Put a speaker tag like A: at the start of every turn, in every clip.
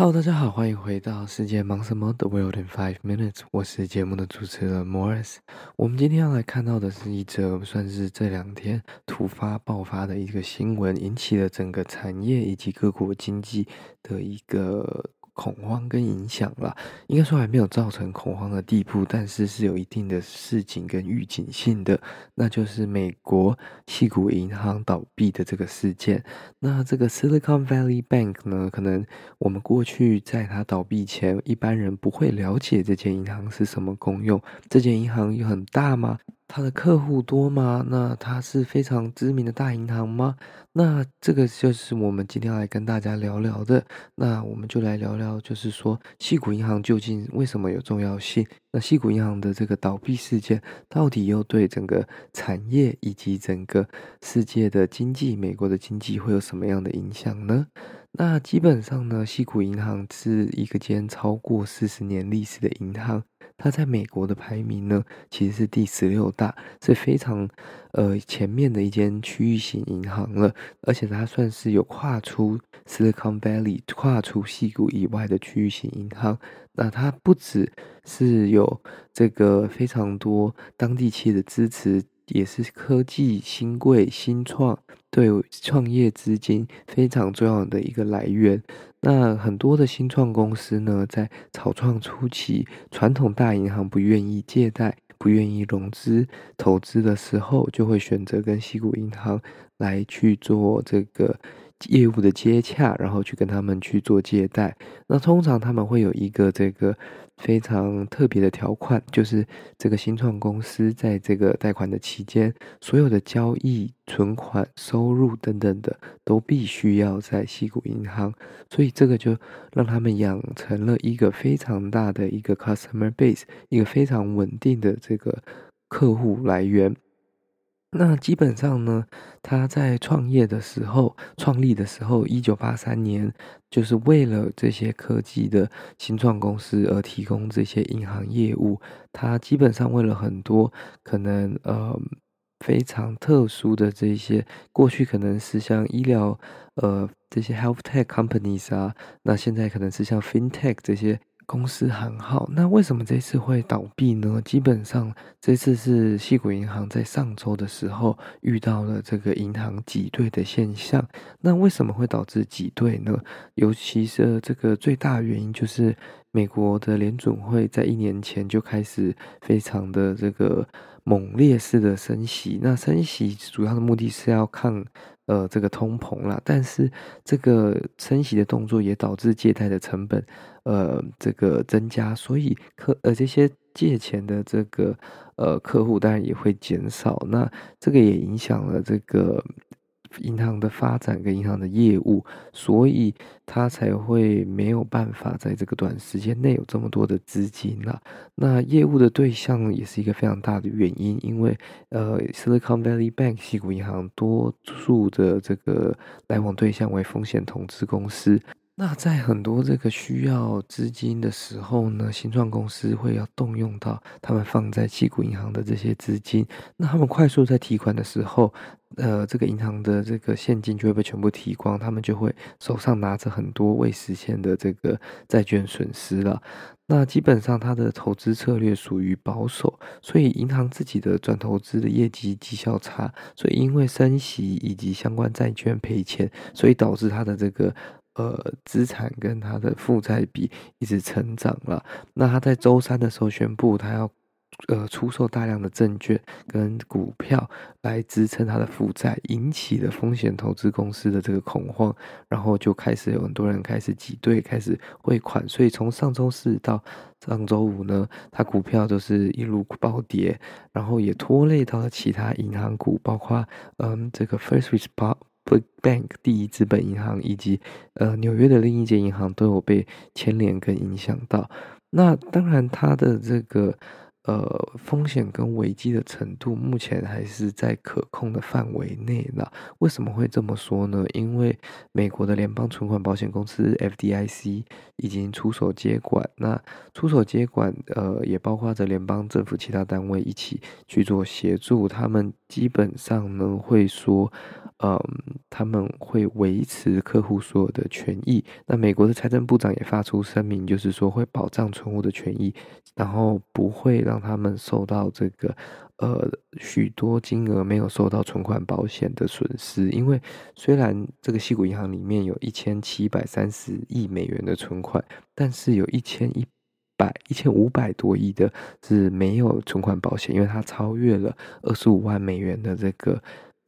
A: Hello，大家好，欢迎回到世界忙什么？The World in Five Minutes。我是节目的主持人 Morris。我们今天要来看到的是一则算是这两天突发爆发的一个新闻，引起了整个产业以及各国经济的一个。恐慌跟影响啦，应该说还没有造成恐慌的地步，但是是有一定的示警跟预警性的，那就是美国矽谷银行倒闭的这个事件。那这个 Silicon Valley Bank 呢，可能我们过去在它倒闭前，一般人不会了解这间银行是什么功用。这间银行有很大吗？它的客户多吗？那它是非常知名的大银行吗？那这个就是我们今天要来跟大家聊聊的。那我们就来聊聊，就是说，西谷银行究竟为什么有重要性？那西谷银行的这个倒闭事件，到底又对整个产业以及整个世界的经济、美国的经济会有什么样的影响呢？那基本上呢，西谷银行是一个间超过四十年历史的银行。它在美国的排名呢，其实是第十六大，是非常呃前面的一间区域型银行了。而且它算是有跨出 Silicon Valley、跨出矽谷以外的区域型银行。那它不只是有这个非常多当地企业的支持，也是科技新贵新创对创业资金非常重要的一个来源。那很多的新创公司呢，在草创初期，传统大银行不愿意借贷、不愿意融资投资的时候，就会选择跟西谷银行来去做这个业务的接洽，然后去跟他们去做借贷。那通常他们会有一个这个。非常特别的条款，就是这个新创公司在这个贷款的期间，所有的交易、存款、收入等等的，都必须要在西谷银行，所以这个就让他们养成了一个非常大的一个 customer base，一个非常稳定的这个客户来源。那基本上呢，他在创业的时候，创立的时候，一九八三年，就是为了这些科技的新创公司而提供这些银行业务。他基本上为了很多可能呃非常特殊的这些，过去可能是像医疗呃这些 health tech companies 啊，那现在可能是像 fintech 这些。公司行好，那为什么这次会倒闭呢？基本上这次是矽谷银行在上周的时候遇到了这个银行挤兑的现象。那为什么会导致挤兑呢？尤其是这个最大原因就是美国的联准会在一年前就开始非常的这个猛烈式的升息。那升息主要的目的是要抗。呃，这个通膨啦，但是这个升息的动作也导致借贷的成本，呃，这个增加，所以客呃这些借钱的这个呃客户当然也会减少，那这个也影响了这个。银行的发展跟银行的业务，所以他才会没有办法在这个短时间内有这么多的资金啦。那业务的对象也是一个非常大的原因，因为呃，Silicon Valley Bank 西谷银行多数的这个来往对象为风险投资公司。那在很多这个需要资金的时候呢，新创公司会要动用到他们放在七股银行的这些资金。那他们快速在提款的时候，呃，这个银行的这个现金就会被全部提光，他们就会手上拿着很多未实现的这个债券损失了。那基本上他的投资策略属于保守，所以银行自己的转投资的业绩绩效差，所以因为升息以及相关债券赔钱，所以导致他的这个。呃，资产跟他的负债比一直成长了。那他在周三的时候宣布，他要呃出售大量的证券跟股票来支撑它的负债，引起了风险投资公司的这个恐慌，然后就开始有很多人开始挤兑，开始汇款，所以从上周四到上周五呢，它股票都是一路暴跌，然后也拖累到了其他银行股，包括嗯这个 First Republic Bank 第一资本银行以及呃纽约的另一间银行都有被牵连跟影响到。那当然，它的这个呃风险跟危机的程度，目前还是在可控的范围内了。为什么会这么说呢？因为美国的联邦存款保险公司 FDIC 已经出手接管，那出手接管，呃，也包括着联邦政府其他单位一起去做协助。他们基本上呢会说。嗯，他们会维持客户所有的权益。那美国的财政部长也发出声明，就是说会保障存户的权益，然后不会让他们受到这个呃许多金额没有受到存款保险的损失。因为虽然这个西谷银行里面有一千七百三十亿美元的存款，但是有一千一百一千五百多亿的是没有存款保险，因为它超越了二十五万美元的这个。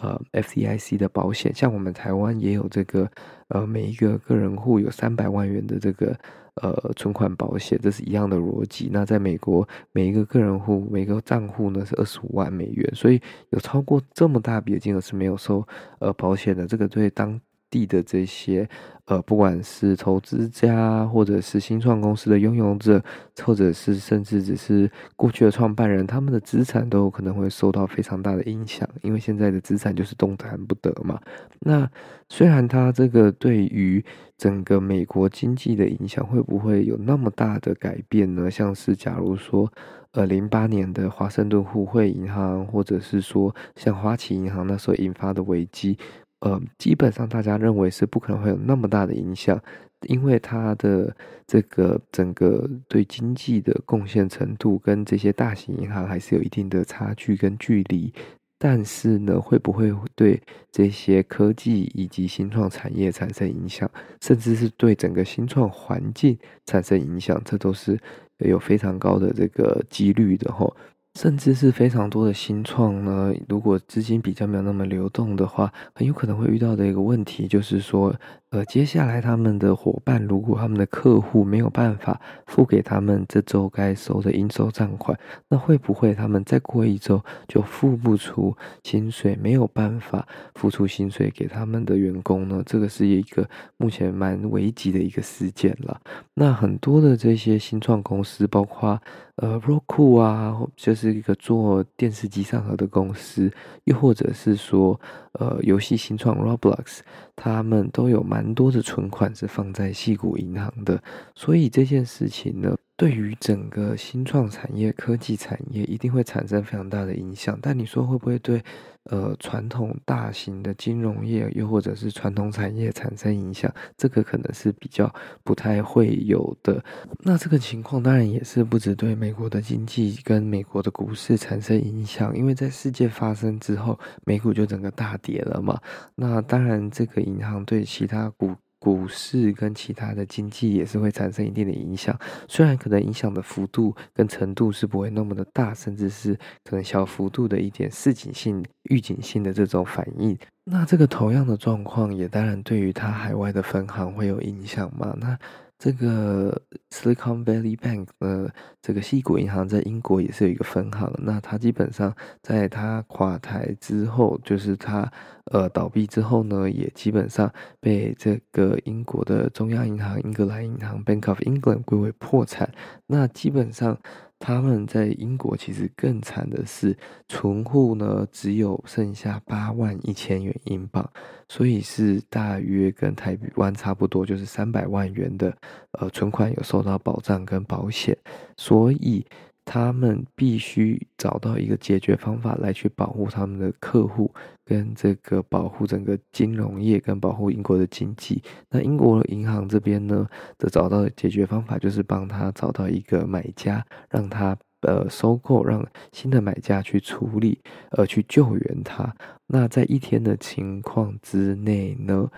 A: 呃，FDIC 的保险，像我们台湾也有这个，呃，每一个个人户有三百万元的这个呃存款保险，这是一样的逻辑。那在美国，每一个个人户每个账户呢是二十五万美元，所以有超过这么大笔金额是没有收呃保险的。这个对当地的这些。呃，不管是投资家，或者是新创公司的拥有者，或者是甚至只是过去的创办人，他们的资产都有可能会受到非常大的影响，因为现在的资产就是动弹不得嘛。那虽然它这个对于整个美国经济的影响会不会有那么大的改变呢？像是假如说，呃，零八年的华盛顿互惠银行，或者是说像花旗银行那时候引发的危机。呃，基本上大家认为是不可能会有那么大的影响，因为它的这个整个对经济的贡献程度跟这些大型银行还是有一定的差距跟距离。但是呢，会不会对这些科技以及新创产业产生影响，甚至是对整个新创环境产生影响，这都是有非常高的这个几率的吼。甚至是非常多的新创呢，如果资金比较没有那么流动的话，很有可能会遇到的一个问题就是说。呃，接下来他们的伙伴，如果他们的客户没有办法付给他们这周该收的应收账款，那会不会他们再过一周就付不出薪水，没有办法付出薪水给他们的员工呢？这个是一个目前蛮危急的一个事件了。那很多的这些新创公司，包括呃，Roku 啊，就是一个做电视机上盒的公司，又或者是说呃，游戏新创 Roblox，他们都有蛮。很多的存款是放在西谷银行的，所以这件事情呢，对于整个新创产业、科技产业一定会产生非常大的影响。但你说会不会对呃传统大型的金融业，又或者是传统产业产生影响？这个可能是比较不太会有的。那这个情况当然也是不止对美国的经济跟美国的股市产生影响，因为在事件发生之后，美股就整个大跌了嘛。那当然，这个银行对其他股。股市跟其他的经济也是会产生一定的影响，虽然可能影响的幅度跟程度是不会那么的大，甚至是可能小幅度的一点市井性、预警性的这种反应。那这个同样的状况也当然对于它海外的分行会有影响嘛？那这个 Silicon Valley Bank 呃，这个矽谷银行在英国也是有一个分行。那它基本上在它垮台之后，就是它呃倒闭之后呢，也基本上被这个英国的中央银行英格兰银行 Bank of England 归为破产。那基本上。他们在英国其实更惨的是，存户呢只有剩下八万一千元英镑，所以是大约跟台湾差不多，就是三百万元的呃存款有受到保障跟保险，所以。他们必须找到一个解决方法来去保护他们的客户，跟这个保护整个金融业，跟保护英国的经济。那英国银行这边呢，的找到的解决方法就是帮他找到一个买家，让他呃收购，让新的买家去处理，呃去救援他。那在一天的情况之内呢，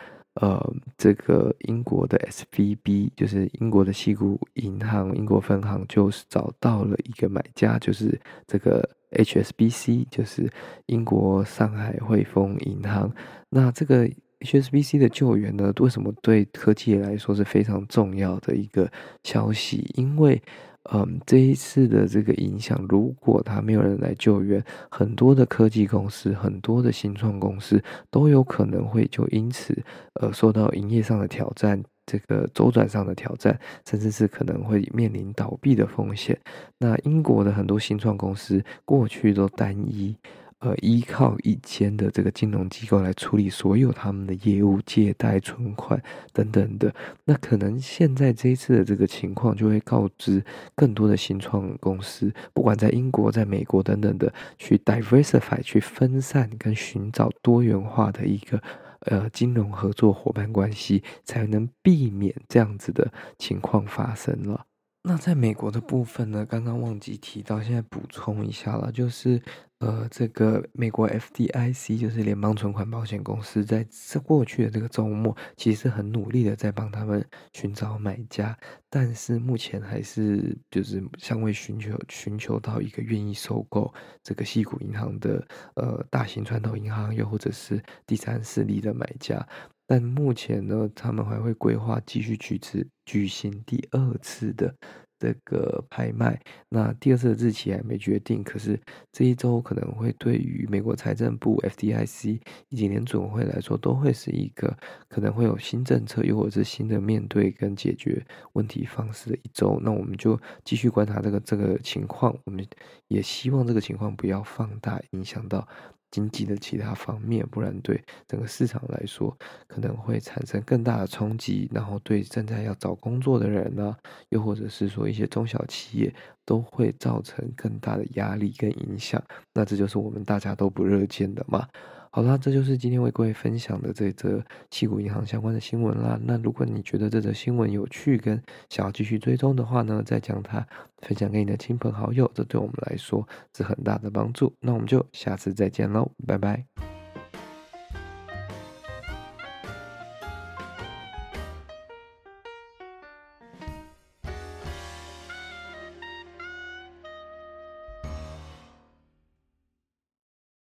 A: 呃，这个英国的 SVB 就是英国的西谷银行英国分行，就是找到了一个买家，就是这个 HSBC，就是英国上海汇丰银行。那这个 HSBC 的救援呢，为什么对科技来说是非常重要的一个消息？因为嗯，这一次的这个影响，如果他没有人来救援，很多的科技公司、很多的新创公司都有可能会就因此呃受到营业上的挑战，这个周转上的挑战，甚至是可能会面临倒闭的风险。那英国的很多新创公司过去都单一。呃，依靠一间的这个金融机构来处理所有他们的业务、借贷、存款等等的，那可能现在这一次的这个情况就会告知更多的新创公司，不管在英国、在美国等等的，去 diversify、去分散跟寻找多元化的一个呃金融合作伙伴关系，才能避免这样子的情况发生了。那在美国的部分呢，刚刚忘记提到，现在补充一下了，就是。呃，这个美国 FDIC 就是联邦存款保险公司，在这过去的这个周末，其实很努力的在帮他们寻找买家，但是目前还是就是尚未寻求寻求到一个愿意收购这个西谷银行的呃大型传统银行，又或者是第三势力的买家。但目前呢，他们还会规划继续举行举行第二次的。这个拍卖，那第二次的日期还没决定。可是这一周可能会对于美国财政部、FDIC 以及联准会来说，都会是一个可能会有新政策，又或者是新的面对跟解决问题方式的一周。那我们就继续观察这个这个情况，我们也希望这个情况不要放大，影响到。经济的其他方面，不然对整个市场来说可能会产生更大的冲击，然后对正在要找工作的人呢、又或者是说一些中小企业，都会造成更大的压力跟影响。那这就是我们大家都不热见的嘛。好啦，这就是今天为各位分享的这则矽谷银行相关的新闻啦。那如果你觉得这则新闻有趣，跟想要继续追踪的话呢，再将它分享给你的亲朋好友，这对我们来说是很大的帮助。那我们就下次再见喽，拜拜。